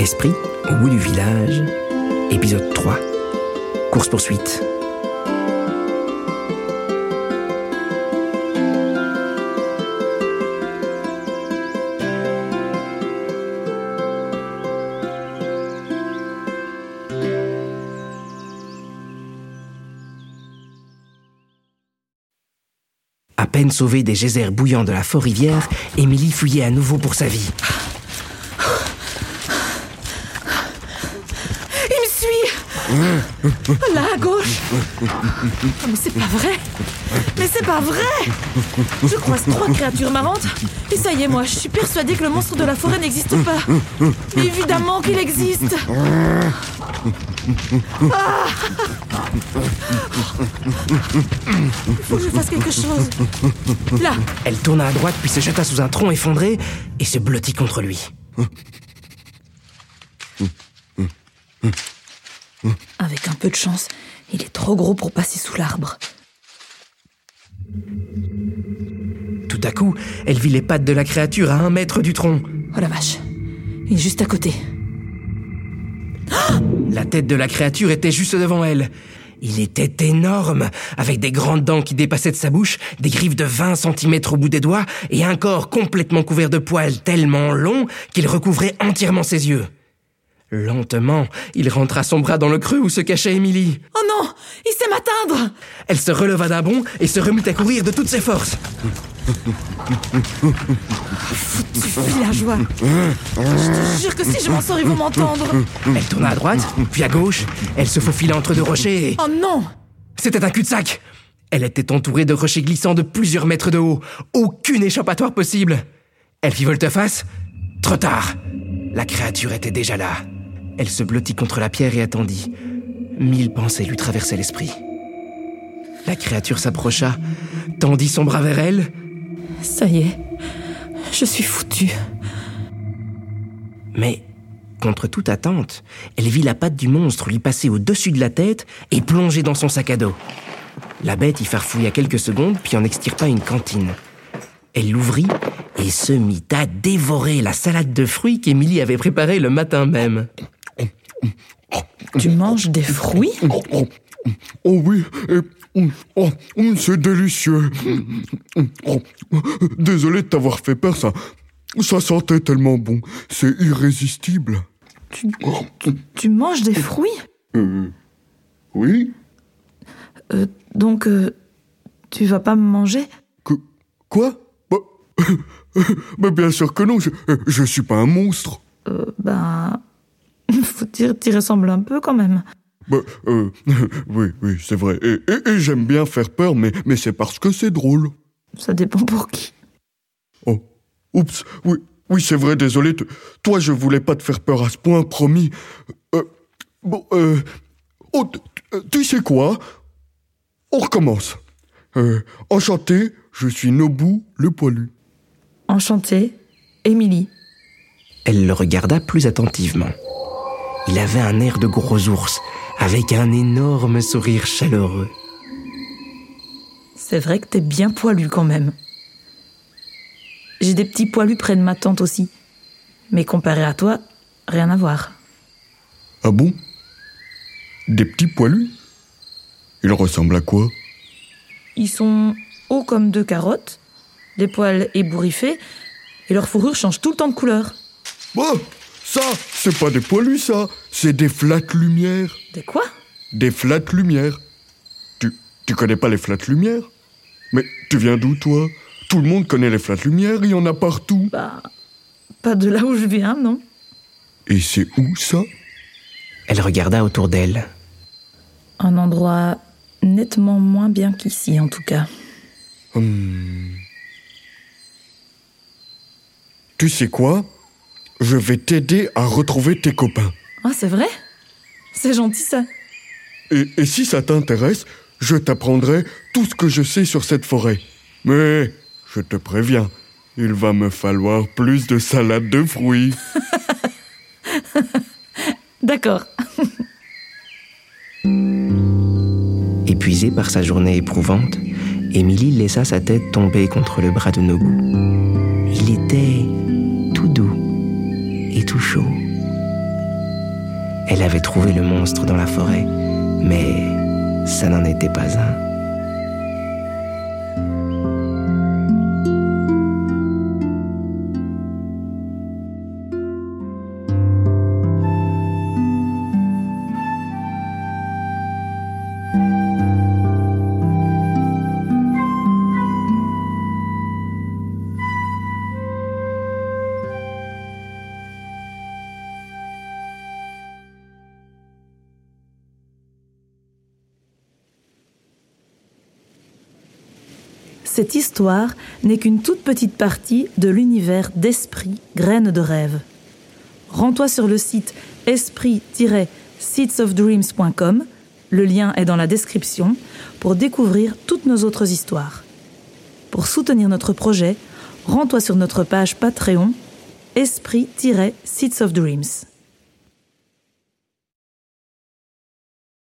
Esprit, au bout du village, épisode 3. Course-poursuite. À peine sauvée des geysers bouillants de la fort-rivière, Émilie fouillait à nouveau pour sa vie. Il me suit Là, à gauche. Oh, Mais c'est pas vrai. Mais c'est pas vrai. Je croise trois créatures marrantes. Et ça y est, moi, je suis persuadée que le monstre de la forêt n'existe pas. Évidemment qu'il existe. Ah. Il faut que je fasse quelque chose. Là. Elle tourna à droite puis se jeta sous un tronc effondré et se blottit contre lui. Avec un peu de chance, il est trop gros pour passer sous l'arbre. Tout à coup, elle vit les pattes de la créature à un mètre du tronc. Oh la vache Il est juste à côté. La tête de la créature était juste devant elle. Il était énorme, avec des grandes dents qui dépassaient de sa bouche, des griffes de 20 cm au bout des doigts et un corps complètement couvert de poils tellement longs qu'il recouvrait entièrement ses yeux. Lentement, il rentra son bras dans le creux où se cachait Émilie. Oh non Il sait m'atteindre Elle se releva d'un bond et se remit à courir de toutes ses forces. Tu villageois Je te jure que si je m'en sors, ils vont m'entendre Elle tourna à droite, puis à gauche. Elle se faufila entre deux rochers et... Oh non C'était un cul-de-sac Elle était entourée de rochers glissants de plusieurs mètres de haut. Aucune échappatoire possible. Elle fit volte-face. Trop tard. La créature était déjà là. Elle se blottit contre la pierre et attendit. Mille pensées lui traversaient l'esprit. La créature s'approcha, tendit son bras vers elle. Ça y est, je suis foutue. Mais, contre toute attente, elle vit la patte du monstre lui passer au-dessus de la tête et plonger dans son sac à dos. La bête y farfouilla quelques secondes, puis en extirpa une cantine. Elle l'ouvrit et se mit à dévorer la salade de fruits qu'Émilie avait préparée le matin même. Tu manges des fruits? Oh, oh, oh oui, et, oh, oh, c'est délicieux. Oh, désolé de t'avoir fait peur, ça, ça sentait tellement bon. C'est irrésistible. tu, tu- tu manges des fruits? Euh, oui Euh, Donc, euh, tu vas pas me manger? Que, Quoi? Bah, bah, bien sûr que non, je, je suis pas un monstre. Euh, ben... Faut dire, t'y ressembles un peu quand même. Bah, euh, oui, oui, c'est vrai. Et, et- et j'aime bien faire peur, mais, mais c'est parce que c'est drôle. Ça dépend pour qui. Oh, oups, oui, oui, c'est vrai, désolé. te- Toi, je voulais pas te faire peur à ce point, promis. Euh, bon, euh, oh, tu sais quoi? On recommence. Euh, enchanté, je suis Nobu le poilu. Enchantée, Émilie. Elle le regarda plus attentivement. Il avait un air de gros ours, avec un énorme sourire chaleureux. C'est vrai que t'es bien poilu quand même. J'ai des petits poilus près de ma tante aussi. Mais comparé à toi, rien à voir. Ah bon? Des petits poilus? Ils ressemblent à quoi? Ils sont hauts comme deux carottes, des poils ébouriffés, et leur fourrure change tout le temps de couleur. Oh, ça, c'est pas des poilus, ça. C'est des flattes lumières. Des quoi? Des flattes lumières. Tu, tu connais pas les flattes lumières? Mais tu viens d'où, toi? Tout le monde connaît les flattes lumières, il y en a partout. Bah, pas de là où je viens, non Et c'est où, ça? Elle regarda autour d'elle. Un endroit nettement moins bien qu'ici, en tout cas. Hum. Tu sais quoi? Je vais t'aider à retrouver tes copains. Ah, c'est vrai? C'est gentil, ça. Et, et si ça t'intéresse, je t'apprendrai tout ce que je sais sur cette forêt. Mais, je te préviens, il va me falloir plus de salade de fruits. D'accord. Épuisée par sa journée éprouvante, Émilie laissa sa tête tomber contre le bras de Nobu. Il était elle avait trouvé le monstre dans la forêt, mais ça n'en était pas un. Cette histoire n'est qu'une toute petite partie de l'univers d'Esprit, graines de rêve. Rends-toi sur le site esprit-seedsofdreams.com, le lien est dans la description, pour découvrir toutes nos autres histoires. Pour soutenir notre projet, rends-toi sur notre page Patreon, Esprit-Seeds of Dreams.